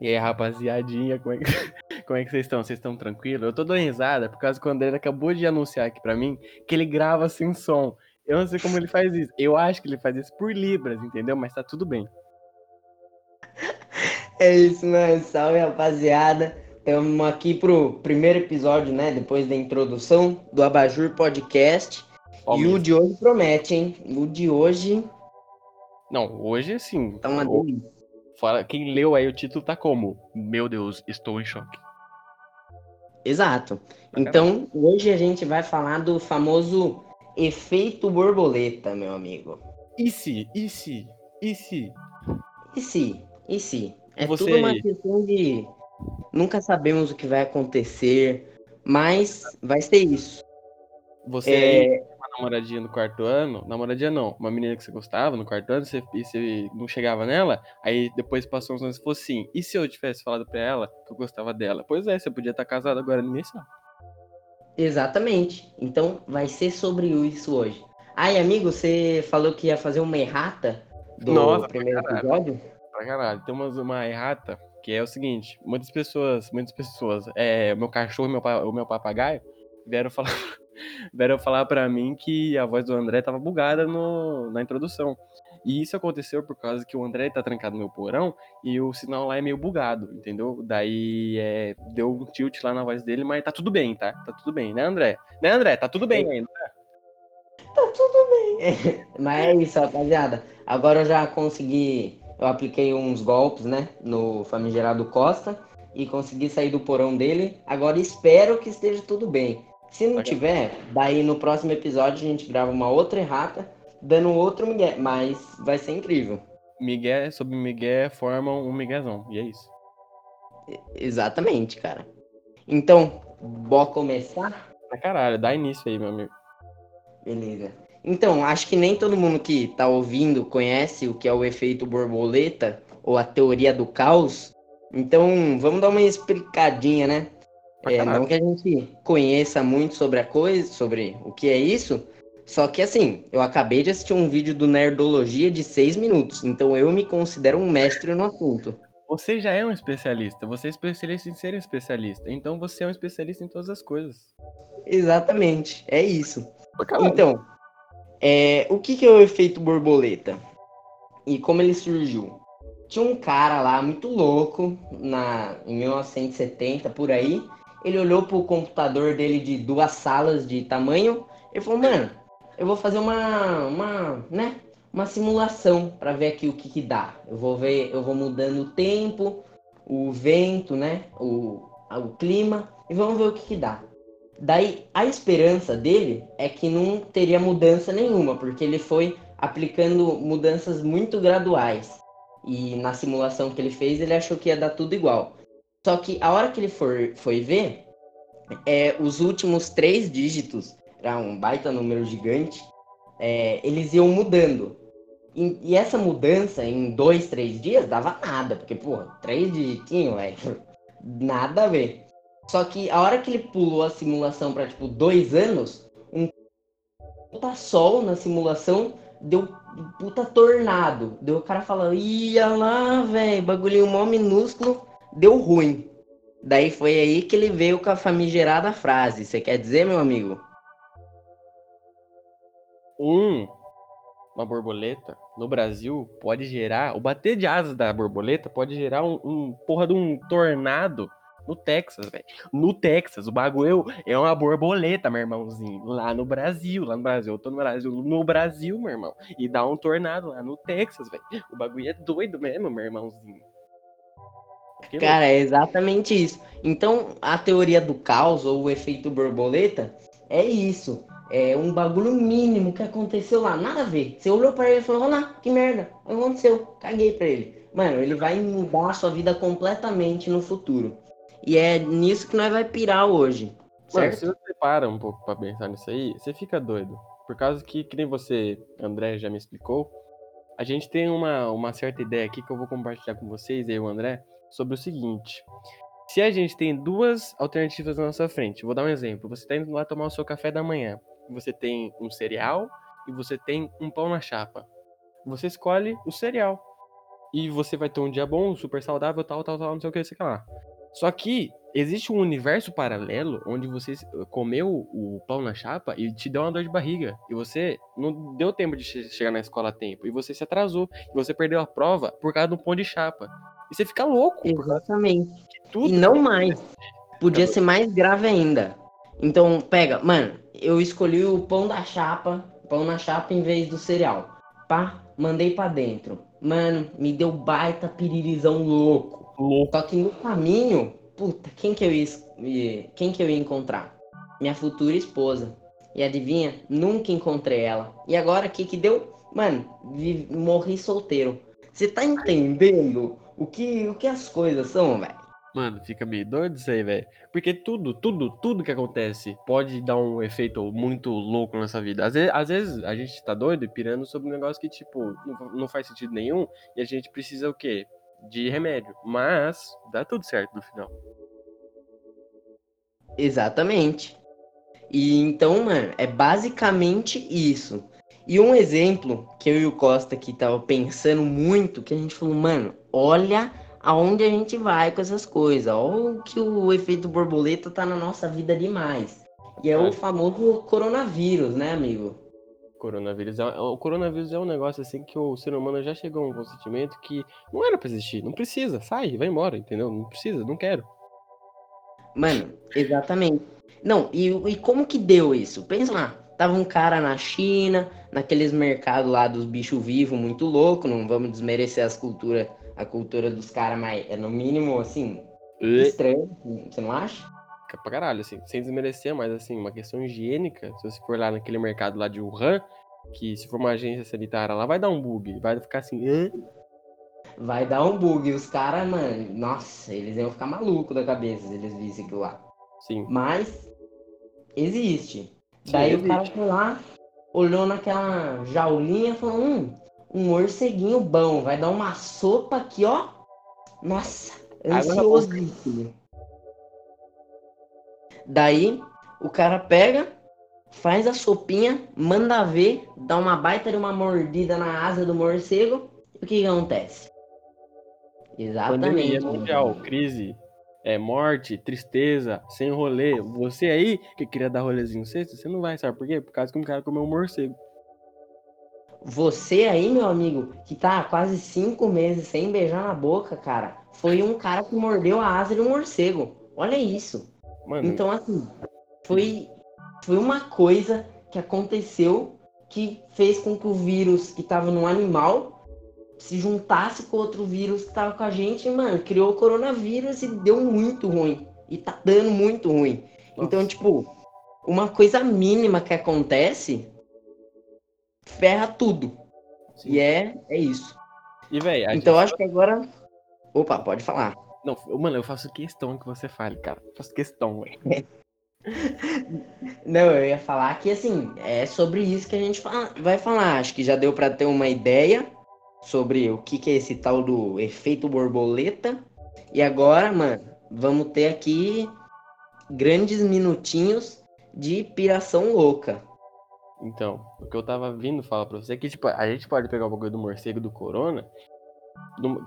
E aí, rapaziadinha, como é que, como é que vocês estão? Vocês estão tranquilos? Eu tô dando risada por causa que o André acabou de anunciar aqui pra mim que ele grava sem som. Eu não sei como ele faz isso. Eu acho que ele faz isso por Libras, entendeu? Mas tá tudo bem. É isso, mano. Salve, rapaziada. Estamos aqui pro primeiro episódio, né? Depois da introdução do Abajur Podcast. Ó, e o de hoje promete, hein? O de hoje Não, hoje assim. tá uma delícia. Fala, quem leu aí o título tá como? Meu Deus, estou em choque. Exato. Então, hoje a gente vai falar do famoso efeito borboleta, meu amigo. E se? E se? E se? E se? E se? É Você tudo uma aí? questão de nunca sabemos o que vai acontecer, mas vai ser isso. Você É, namoradinha no quarto ano, namoradinha não, uma menina que você gostava no quarto ano, você, e você não chegava nela, aí depois passou uns anos e falou assim, e se eu tivesse falado pra ela que eu gostava dela? Pois é, você podia estar casado agora, ninguém sabe. Exatamente. Então vai ser sobre isso hoje. Ai, amigo, você falou que ia fazer uma errata do Nossa, pra primeiro caralho. episódio? Pra caralho, tem uma errata, que é o seguinte, muitas pessoas, muitas pessoas, é, o meu cachorro e meu, o meu papagaio vieram falar, vieram falar pra mim que a voz do André tava bugada no, na introdução. E isso aconteceu por causa que o André tá trancado no meu porão e o sinal lá é meio bugado, entendeu? Daí é, deu um tilt lá na voz dele, mas tá tudo bem, tá? Tá tudo bem, né, André? Né, André? Tá tudo bem ainda. Mas é isso, rapaziada. Agora eu já consegui. Eu apliquei uns golpes, né? No famigerado Costa. E consegui sair do porão dele. Agora espero que esteja tudo bem. Se não Legal. tiver, daí no próximo episódio a gente grava uma outra errata, dando outro migué. Mas vai ser incrível. Miguel sobre Miguel formam um Miguezão, e é isso. Exatamente, cara. Então, bora começar? Pra caralho, dá início aí, meu amigo. Beleza. Então, acho que nem todo mundo que tá ouvindo conhece o que é o efeito borboleta ou a teoria do caos. Então, vamos dar uma explicadinha, né? Pra É, caralho. não que a gente conheça muito sobre a coisa, sobre o que é isso. Só que assim, eu acabei de assistir um vídeo do Nerdologia de seis minutos, então eu me considero um mestre no assunto. Você já é um especialista, você é especialista em ser um especialista, então você é um especialista em todas as coisas. Exatamente, é isso. Então, é, o que, que é o efeito borboleta? E como ele surgiu? Tinha um cara lá muito louco, na, em 1970, por aí. Ele olhou pro computador dele de duas salas de tamanho e falou, mano, eu vou fazer uma, uma, né, uma simulação para ver aqui o que, que dá. Eu vou ver, eu vou mudando o tempo, o vento, né, o, o clima, e vamos ver o que, que dá. Daí a esperança dele é que não teria mudança nenhuma, porque ele foi aplicando mudanças muito graduais. E na simulação que ele fez, ele achou que ia dar tudo igual. Só que a hora que ele for, foi ver, é, os últimos três dígitos, era um baita número gigante, é, eles iam mudando. E, e essa mudança em dois, três dias dava nada, porque, pô, três digitinhos, velho, nada a ver. Só que a hora que ele pulou a simulação para tipo dois anos, um puta sol na simulação deu puta tornado. Deu o cara falando, ia lá, velho, bagulhinho mó minúsculo, deu ruim. Daí foi aí que ele veio com a famigerada frase. Você quer dizer, meu amigo? Um, uma borboleta no Brasil pode gerar, o bater de asas da borboleta pode gerar um, um porra de um tornado no Texas, velho. No Texas, o bagulho é uma borboleta, meu irmãozinho. Lá no Brasil, lá no Brasil, eu tô no Brasil, no Brasil, meu irmão. E dá um tornado lá no Texas, velho. O bagulho é doido mesmo, meu irmãozinho. Que Cara, é exatamente isso. Então, a teoria do caos ou o efeito borboleta é isso. É um bagulho mínimo que aconteceu lá, nada a ver. Você olhou pra ele e falou, olha lá, que merda, aconteceu, caguei pra ele. Mano, ele vai mudar a sua vida completamente no futuro. E é nisso que nós vai pirar hoje, Mano, se você para um pouco pra pensar nisso aí, você fica doido. Por causa que, que nem você, André, já me explicou, a gente tem uma, uma certa ideia aqui que eu vou compartilhar com vocês, eu e o André, sobre o seguinte. Se a gente tem duas alternativas na nossa frente, vou dar um exemplo. Você tá indo lá tomar o seu café da manhã. Você tem um cereal e você tem um pão na chapa. Você escolhe o cereal. e você vai ter um dia bom, super saudável, tal, tal, tal, não sei o que, sei lá. Só que existe um universo paralelo onde você comeu o pão na chapa e te deu uma dor de barriga. E você não deu tempo de chegar na escola a tempo. E você se atrasou. E você perdeu a prova por causa do pão de chapa. E você fica louco. Exatamente. Tudo e não mais. Podia ser mais grave ainda. Então, pega, mano, eu escolhi o pão da chapa, pão na chapa em vez do cereal. Pá, mandei para dentro. Mano, me deu baita piririzão louco. louco. Só que no caminho, puta, quem que eu ia, quem que eu ia encontrar? Minha futura esposa. E adivinha? Nunca encontrei ela. E agora o que que deu? Mano, morri solteiro. Você tá entendendo o que, o que as coisas são, velho? Mano, fica meio doido isso aí, velho. Porque tudo, tudo, tudo que acontece pode dar um efeito muito louco nessa vida. Às vezes, às vezes a gente tá doido e pirando sobre um negócio que, tipo, não, não faz sentido nenhum. E a gente precisa o quê? De remédio. Mas dá tudo certo no final. Exatamente. E então, mano, é basicamente isso. E um exemplo que eu e o Costa aqui tava pensando muito, que a gente falou, mano, olha aonde a gente vai com essas coisas. Olha que o efeito borboleta tá na nossa vida demais. E é, é. o famoso coronavírus, né, amigo? Coronavírus é, o coronavírus é um negócio assim que o ser humano já chegou a um consentimento que não era pra existir, não precisa, sai, vai embora, entendeu? Não precisa, não quero. Mano, exatamente. Não, e, e como que deu isso? Pensa lá, tava um cara na China, naqueles mercados lá dos bichos vivos, muito louco, não vamos desmerecer as culturas, a cultura dos caras, mas é no mínimo, assim, estranho, você não acha? Pra caralho, assim, sem desmerecer, mas assim, uma questão higiênica, se você for lá naquele mercado lá de Wuhan, que se for uma agência sanitária lá, vai dar um bug, vai ficar assim, Hã? vai dar um bug. E os caras, mano, nossa, eles iam ficar malucos da cabeça se eles vissem aquilo lá. Sim. Mas existe. Daí o cara foi lá, olhou naquela jaulinha e falou: hum, um morceguinho bom, vai dar uma sopa aqui, ó. Nossa, ansiosíssimo. Daí o cara pega, faz a sopinha, manda ver, dá uma baita de uma mordida na asa do morcego. E o que, que acontece? Exatamente. Pandemia mundial, crise, é, morte, tristeza, sem rolê. Você aí que queria dar rolezinho sexta, você não vai, sabe por quê? Por causa que um cara comeu um morcego. Você aí, meu amigo, que tá há quase cinco meses sem beijar na boca, cara, foi um cara que mordeu a asa de um morcego. Olha isso. Mano, então, assim, foi, foi uma coisa que aconteceu que fez com que o vírus que estava no animal se juntasse com outro vírus que tava com a gente, mano, criou o coronavírus e deu muito ruim. E tá dando muito ruim. Nossa. Então, tipo, uma coisa mínima que acontece ferra tudo. Sim. E é, é isso. E, véi, então gente... acho que agora. Opa, pode falar. Não, mano, eu faço questão que você fale, cara. Eu faço questão, velho. Não, eu ia falar que assim, é sobre isso que a gente vai falar. Acho que já deu para ter uma ideia sobre o que, que é esse tal do efeito borboleta. E agora, mano, vamos ter aqui grandes minutinhos de piração louca. Então, o que eu tava vindo falar pra você é que, tipo, a gente pode pegar o bagulho do morcego do corona,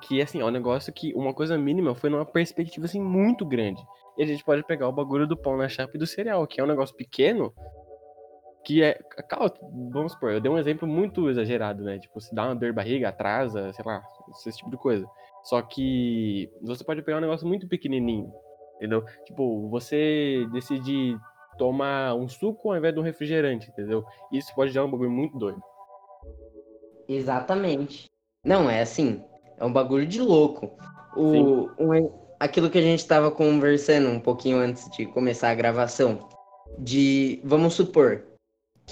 que, assim, é um negócio que uma coisa mínima foi numa perspectiva, assim, muito grande. E a gente pode pegar o bagulho do pão na chapa e do cereal, que é um negócio pequeno, que é. Vamos supor, eu dei um exemplo muito exagerado, né? Tipo, se dá uma dor de barriga, atrasa, sei lá, esse tipo de coisa. Só que você pode pegar um negócio muito pequenininho, entendeu? Tipo, você decidir tomar um suco ao invés de um refrigerante, entendeu? Isso pode dar um bagulho muito doido. Exatamente. Não, é assim, é um bagulho de louco. O, um, aquilo que a gente estava conversando um pouquinho antes de começar a gravação, de, vamos supor,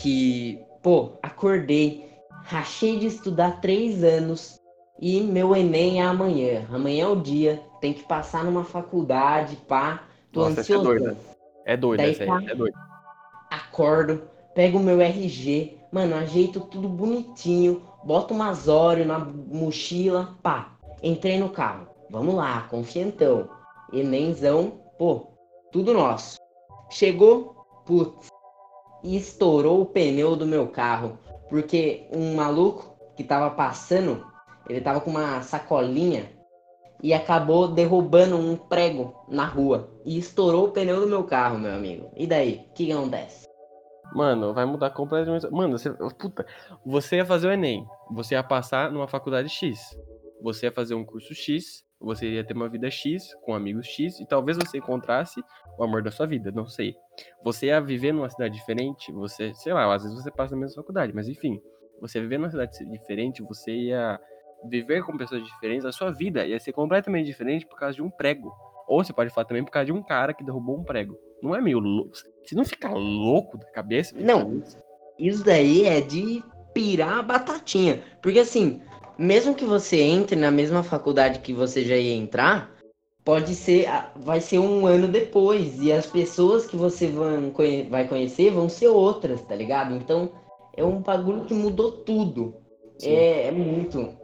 que, pô, acordei, rachei de estudar três anos e meu Enem é amanhã. Amanhã é o dia, tem que passar numa faculdade, pá. Tô Nossa, ansioso. É doido. É doido, Daí, essa aí, é doido. Acordo, pego o meu RG, mano, ajeito tudo bonitinho, boto umas Oreo na mochila, pá. Entrei no carro. Vamos lá, confiantão. Enemzão, pô, tudo nosso. Chegou, putz, e estourou o pneu do meu carro, porque um maluco que tava passando, ele tava com uma sacolinha e acabou derrubando um prego na rua e estourou o pneu do meu carro, meu amigo. E daí? O que, que acontece? Mano, vai mudar completamente. Mano, você, puta, você ia fazer o Enem, você ia passar numa faculdade X, você ia fazer um curso X, você ia ter uma vida X, com amigos X, e talvez você encontrasse o amor da sua vida, não sei. Você ia viver numa cidade diferente, você, sei lá, às vezes você passa na mesma faculdade, mas enfim, você viver numa cidade diferente, você ia viver com pessoas diferentes, a sua vida ia ser completamente diferente por causa de um prego. Ou você pode falar também por causa de um cara que derrubou um prego. Não é meio louco? Se não ficar louco da cabeça. Não, isso daí é de pirar a batatinha. Porque assim, mesmo que você entre na mesma faculdade que você já ia entrar, pode ser, vai ser um ano depois. E as pessoas que você vai conhecer vão ser outras, tá ligado? Então é um bagulho que mudou tudo. É, é, muito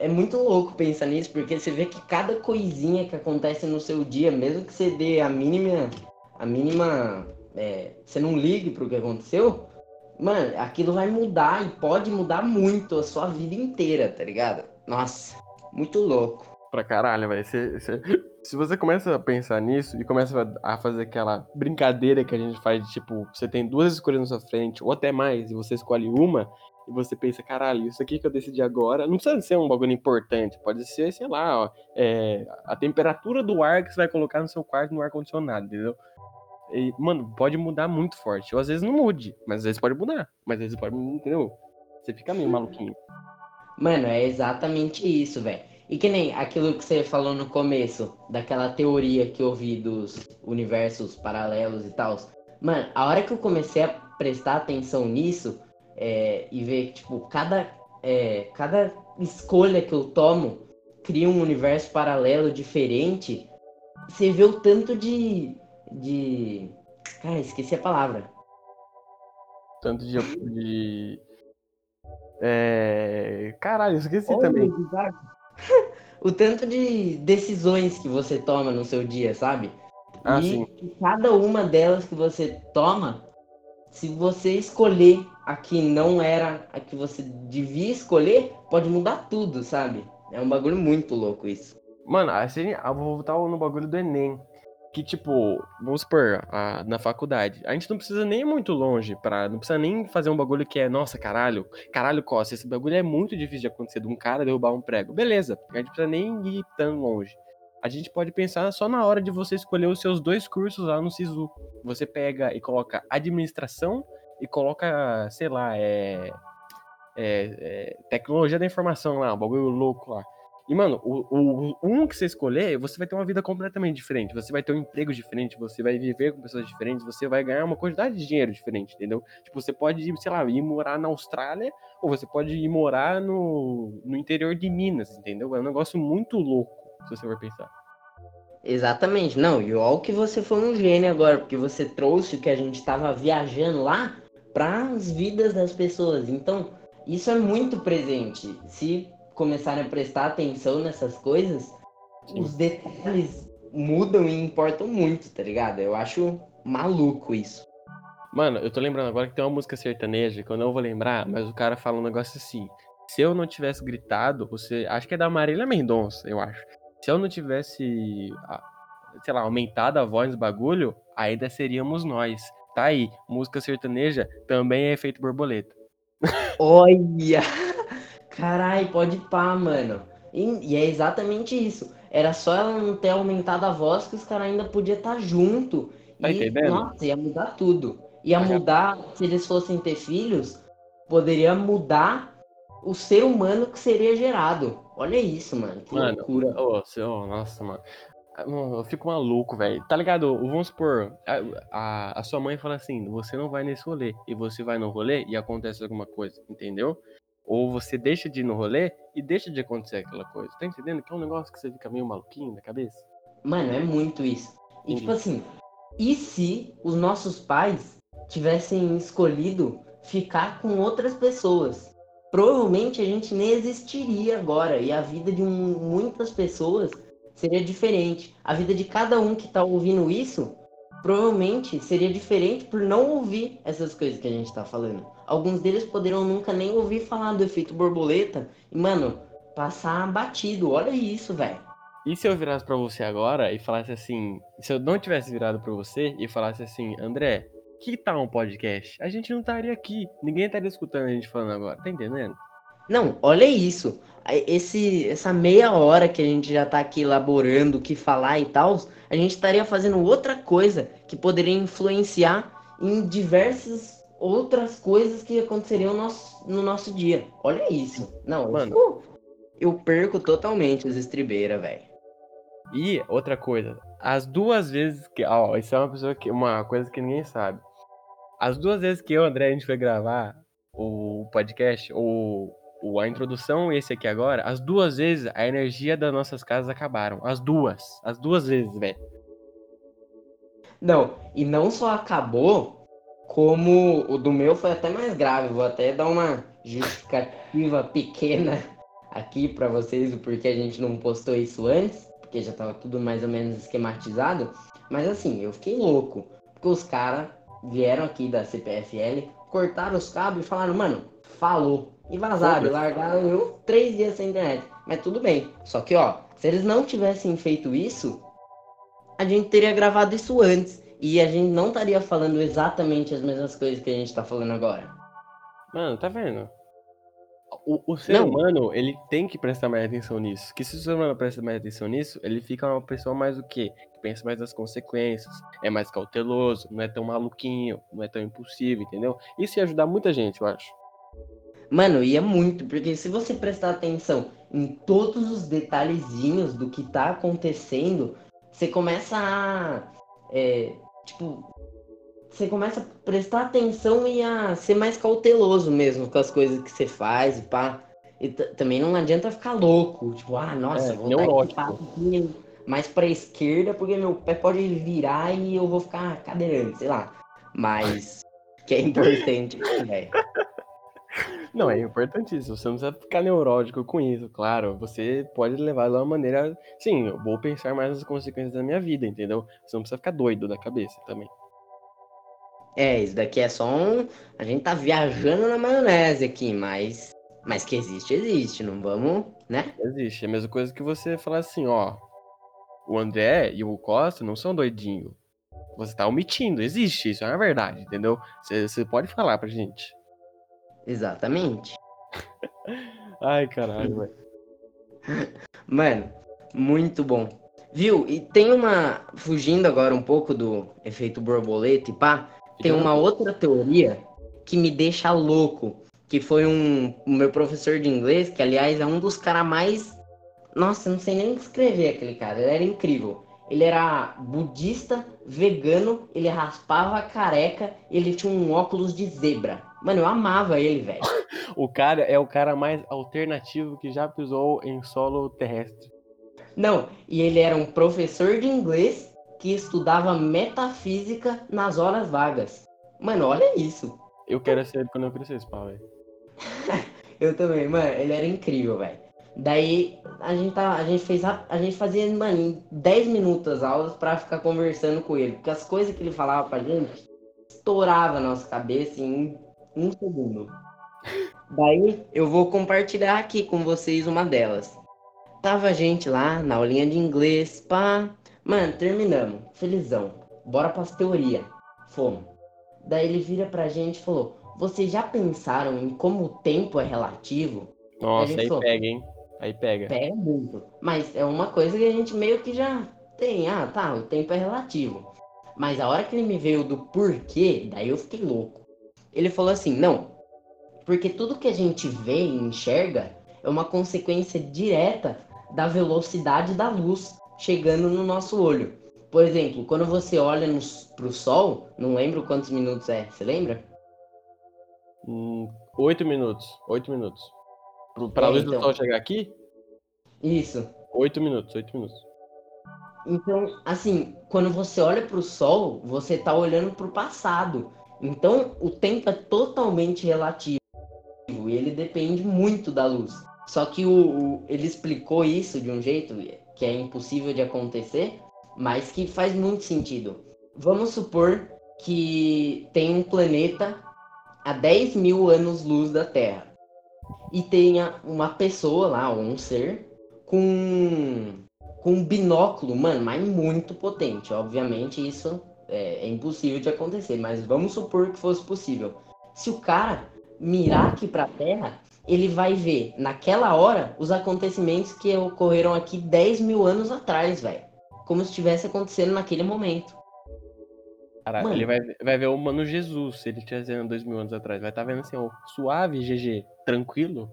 é muito louco pensar nisso, porque você vê que cada coisinha que acontece no seu dia, mesmo que você dê a mínima. A mínima. É, você não ligue pro que aconteceu, mano, aquilo vai mudar e pode mudar muito a sua vida inteira, tá ligado? Nossa, muito louco. Pra caralho, velho. Se você começa a pensar nisso e começa a fazer aquela brincadeira que a gente faz tipo, você tem duas escolhas na sua frente, ou até mais, e você escolhe uma, e você pensa, caralho, isso aqui que eu decidi agora, não precisa ser um bagulho importante, pode ser, sei lá, ó, é, a temperatura do ar que você vai colocar no seu quarto no ar-condicionado, entendeu? E, mano, pode mudar muito forte. Ou às vezes não mude, mas às vezes pode mudar. Mas às vezes pode, entendeu? Você fica meio maluquinho. Mano, é exatamente isso, velho. E que nem aquilo que você falou no começo, daquela teoria que eu vi dos universos paralelos e tal. Mano, a hora que eu comecei a prestar atenção nisso, é, e ver que, tipo, cada, é, cada escolha que eu tomo cria um universo paralelo diferente, você vê o tanto de. de. Cara, esqueci a palavra. Tanto de. de... É... Caralho, esqueci Olha, também. o tanto de decisões que você toma no seu dia, sabe? Ah, e sim. cada uma delas que você toma, se você escolher a que não era a que você devia escolher, pode mudar tudo, sabe? É um bagulho muito louco isso. Mano, assim, eu vou voltar no bagulho do Enem. Que, tipo, vamos supor, a, na faculdade, a gente não precisa nem ir muito longe para Não precisa nem fazer um bagulho que é, nossa, caralho, caralho, Costa, esse bagulho é muito difícil de acontecer, de um cara derrubar um prego. Beleza, a gente precisa nem ir tão longe. A gente pode pensar só na hora de você escolher os seus dois cursos lá no SISU. Você pega e coloca administração e coloca, sei lá, é, é, é, tecnologia da informação lá, um bagulho louco lá. E, mano, o, o, um que você escolher, você vai ter uma vida completamente diferente. Você vai ter um emprego diferente, você vai viver com pessoas diferentes, você vai ganhar uma quantidade de dinheiro diferente, entendeu? Tipo, você pode, sei lá, ir morar na Austrália, ou você pode ir morar no, no interior de Minas, entendeu? É um negócio muito louco, se você for pensar. Exatamente. Não, e olha que você foi um gênio agora, porque você trouxe o que a gente estava viajando lá para as vidas das pessoas. Então, isso é muito presente. Se começarem a prestar atenção nessas coisas, Sim. os detalhes mudam e importam muito, tá ligado? Eu acho maluco isso. Mano, eu tô lembrando agora que tem uma música sertaneja que eu não vou lembrar, mas o cara fala um negócio assim. Se eu não tivesse gritado, você. Acho que é da Marília Mendonça, eu acho. Se eu não tivesse, sei lá, aumentado a voz do bagulho, ainda seríamos nós. Tá aí, música sertaneja também é efeito borboleta. Olha! Carai, pode pá, mano. E, e, é exatamente isso. Era só ela não ter aumentado a voz que os caras ainda podiam estar tá junto. Tá e, entendendo? nossa, ia mudar tudo. Ia mudar, se eles fossem ter filhos, poderia mudar o ser humano que seria gerado. Olha isso, mano. Que mano, loucura. Oh, oh, nossa, mano. Eu fico maluco, velho. Tá ligado? Vamos supor, a, a, a, sua mãe fala assim: você não vai nesse rolê. E você vai no rolê e acontece alguma coisa, entendeu? Ou você deixa de ir no rolê e deixa de acontecer aquela coisa. Tá entendendo? Que é um negócio que você fica meio maluquinho na cabeça. Mano, é muito isso. E tipo assim, e se os nossos pais tivessem escolhido ficar com outras pessoas? Provavelmente a gente nem existiria agora. E a vida de um, muitas pessoas seria diferente. A vida de cada um que tá ouvindo isso provavelmente seria diferente por não ouvir essas coisas que a gente tá falando. Alguns deles poderiam nunca nem ouvir falar do efeito borboleta. E, mano, passar batido. Olha isso, velho. E se eu virasse pra você agora e falasse assim, se eu não tivesse virado pra você e falasse assim, André, que tal um podcast? A gente não estaria aqui, ninguém estaria escutando a gente falando agora, tá entendendo? Não, olha isso. Esse, essa meia hora que a gente já tá aqui elaborando o que falar e tal, a gente estaria fazendo outra coisa que poderia influenciar em diversas outras coisas que aconteceriam no nosso, no nosso dia. Olha isso. Não, Mano, eu, eu perco totalmente as estribeiras, velho. E outra coisa, as duas vezes que. Ó, isso é uma, pessoa que, uma coisa que ninguém sabe. As duas vezes que eu e o André a gente foi gravar o podcast, ou a introdução e esse aqui agora, as duas vezes a energia das nossas casas acabaram. As duas. As duas vezes, velho. Não, e não só acabou, como o do meu foi até mais grave. Vou até dar uma justificativa pequena aqui para vocês, o porquê a gente não postou isso antes, porque já tava tudo mais ou menos esquematizado. Mas assim, eu fiquei louco, porque os caras vieram aqui da CPFL, cortaram os cabos e falaram, mano, falou. E vazaram, largaram eu três dias sem internet. Mas tudo bem. Só que, ó, se eles não tivessem feito isso, a gente teria gravado isso antes. E a gente não estaria falando exatamente as mesmas coisas que a gente tá falando agora. Mano, tá vendo? O, o ser não. humano, ele tem que prestar mais atenção nisso. Que se o ser humano presta mais atenção nisso, ele fica uma pessoa mais o quê? Pensa mais nas consequências, é mais cauteloso, não é tão maluquinho, não é tão impulsivo, entendeu? Isso ia ajudar muita gente, eu acho. Mano, ia muito, porque se você prestar atenção em todos os detalhezinhos do que tá acontecendo, você começa a. É, tipo. Você começa a prestar atenção e a ser mais cauteloso mesmo com as coisas que você faz e pá. E também não adianta ficar louco. Tipo, ah, nossa, é, vou dar aqui mais pra esquerda porque meu pé pode virar e eu vou ficar cadeirante, sei lá. Mas que é importante, velho. Não, é importantíssimo. Você não precisa ficar neurótico com isso, claro. Você pode levar de uma maneira. Sim, eu vou pensar mais nas consequências da minha vida, entendeu? Você não precisa ficar doido da cabeça também. É, isso daqui é só um. A gente tá viajando na maionese aqui, mas. Mas que existe, existe. Não vamos, né? Existe. É a mesma coisa que você falar assim, ó. O André e o Costa não são doidinhos. Você tá omitindo. Existe, isso é uma verdade, entendeu? Você, você pode falar pra gente. Exatamente. Ai, caralho, velho. Mano, muito bom. Viu? E tem uma. Fugindo agora um pouco do efeito borboleta e pá, tem uma outra teoria que me deixa louco. Que foi um. O meu professor de inglês, que aliás é um dos caras mais. Nossa, eu não sei nem escrever aquele cara. Ele era incrível. Ele era budista, vegano, ele raspava a careca, ele tinha um óculos de zebra. Mano, eu amava ele, velho. o cara é o cara mais alternativo que já pisou em solo terrestre. Não, e ele era um professor de inglês que estudava metafísica nas horas vagas. Mano, olha isso. Eu quero ser ele quando eu crescer pau, velho. eu também, mano, ele era incrível, velho. Daí a gente, tá, a gente fez a, a gente fazia, mano, em 10 minutos as aulas pra ficar conversando com ele. Porque as coisas que ele falava pra gente estourava a nossa cabeça em um segundo. Daí eu vou compartilhar aqui com vocês uma delas. Tava a gente lá na aulinha de inglês, pá. Mano, terminamos. Felizão. Bora pras teoria. Fomos. Daí ele vira pra gente e falou: Vocês já pensaram em como o tempo é relativo? Nossa, aí falou, pega, hein? Aí pega. Pega muito. Mas é uma coisa que a gente meio que já tem. Ah, tá, o tempo é relativo. Mas a hora que ele me veio do porquê, daí eu fiquei louco. Ele falou assim: não, porque tudo que a gente vê e enxerga é uma consequência direta da velocidade da luz chegando no nosso olho. Por exemplo, quando você olha para o sol, não lembro quantos minutos é, você lembra? Hum, oito minutos. Oito minutos. Para a luz então... do sol chegar aqui? Isso. Oito minutos, oito minutos. Então, assim, quando você olha para o sol, você está olhando para o passado. Então, o tempo é totalmente relativo e ele depende muito da luz. Só que o, o, ele explicou isso de um jeito que é impossível de acontecer, mas que faz muito sentido. Vamos supor que tem um planeta a 10 mil anos-luz da Terra. E tenha uma pessoa lá, ou um ser, com, com um binóculo, mano, mas muito potente. Obviamente isso é, é impossível de acontecer, mas vamos supor que fosse possível. Se o cara mirar aqui pra Terra, ele vai ver naquela hora os acontecimentos que ocorreram aqui 10 mil anos atrás, velho. Como se estivesse acontecendo naquele momento. Caraca, Mano. ele vai, vai ver o Mano Jesus, se ele tivesse vendo dois mil anos atrás. Vai estar vendo assim, ó, suave, GG, tranquilo.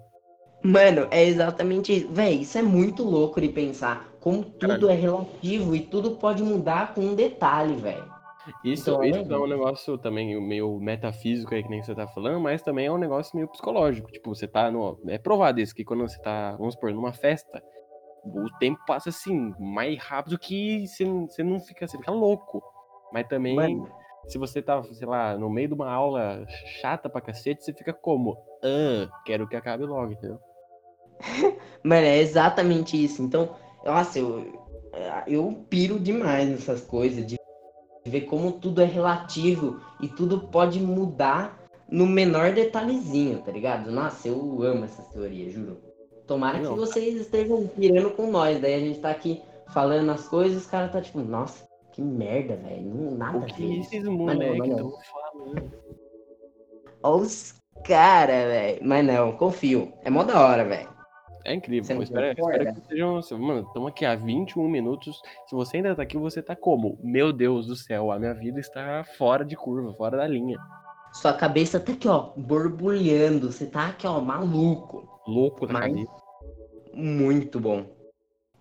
Mano, é exatamente isso. Véi, isso é muito louco de pensar. Como tudo Caralho. é relativo e tudo pode mudar com um detalhe, velho. Isso, Então, isso é é um negócio também meio metafísico aí, que nem você tá falando, mas também é um negócio meio psicológico. Tipo, você tá no. É provado isso, que quando você tá, vamos supor, numa festa, o tempo passa assim, mais rápido que você, você não fica, você fica louco. Mas também, Mano, se você tá, sei lá, no meio de uma aula chata pra cacete, você fica como? Ah, quero que acabe logo, entendeu? mano, é exatamente isso. Então, nossa, eu, eu piro demais nessas coisas, de ver como tudo é relativo e tudo pode mudar no menor detalhezinho, tá ligado? Nossa, eu amo essas teorias, juro. Tomara Não. que vocês estejam pirando com nós. Daí a gente tá aqui falando as coisas e os caras tá tipo, nossa, que merda, velho. Nada a ver esses moleques estão falando? Olha os caras, velho. Mas não, confio. É mó da hora, velho. É incrível. Não espero, espero que sejam. Mano, estamos aqui há 21 minutos. Se você ainda tá aqui, você tá como? Meu Deus do céu, a minha vida está fora de curva, fora da linha. Sua cabeça tá aqui, ó, borbulhando. Você tá aqui, ó, maluco. Louco da Mas- cabeça. Muito bom.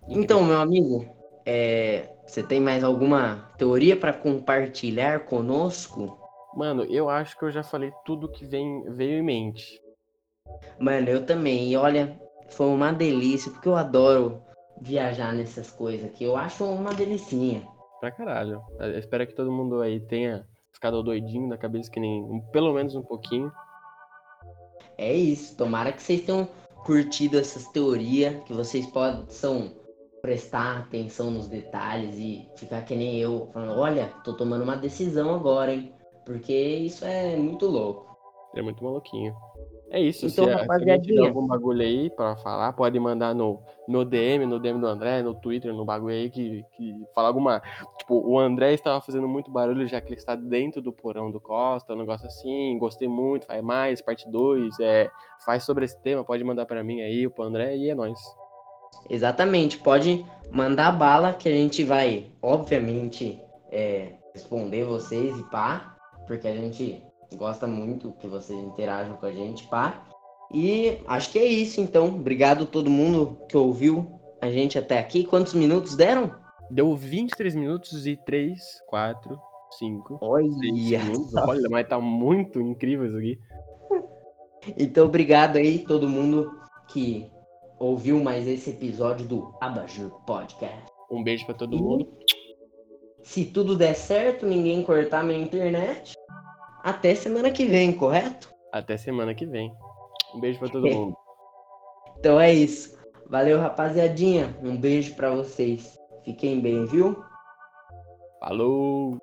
Então, meu amigo, é, você tem mais alguma teoria pra compartilhar conosco? Mano, eu acho que eu já falei tudo que vem, veio em mente. Mano, eu também. E olha, foi uma delícia, porque eu adoro viajar nessas coisas aqui. Eu acho uma delicinha. Pra caralho. Eu espero que todo mundo aí tenha ficado doidinho da cabeça, que nem. Pelo menos um pouquinho. É isso. Tomara que vocês tenham curtido essas teorias, que vocês possam prestar atenção nos detalhes e ficar que nem eu, falando, olha, tô tomando uma decisão agora, hein? Porque isso é muito louco. É muito maluquinho. É isso, Então, se, se alguém tiver rapaziadinha. algum bagulho aí pra falar, pode mandar no, no DM, no DM do André, no Twitter, no bagulho aí que, que fala alguma. Tipo, o André estava fazendo muito barulho já que ele está dentro do porão do Costa, um negócio assim, gostei muito, faz mais, parte 2, é, faz sobre esse tema, pode mandar pra mim aí, pro André, e é nóis. Exatamente, pode mandar bala que a gente vai, obviamente, é, responder vocês e pá, porque a gente gosta muito que vocês interajam com a gente, pá. E acho que é isso, então. Obrigado a todo mundo que ouviu a gente até aqui. Quantos minutos deram? Deu 23 minutos e 3, 4, 5, 6 Olha! segundos. Olha, mas tá muito incrível isso aqui. Então, obrigado aí todo mundo que ouviu mais esse episódio do Abajur Podcast. Um beijo pra todo E- mundo. Se tudo der certo, ninguém cortar minha internet, até semana que vem, correto? Até semana que vem. Um beijo pra todo mundo. Então é isso. Valeu, rapaziadinha. Um beijo pra vocês. Fiquem bem, viu? Falou!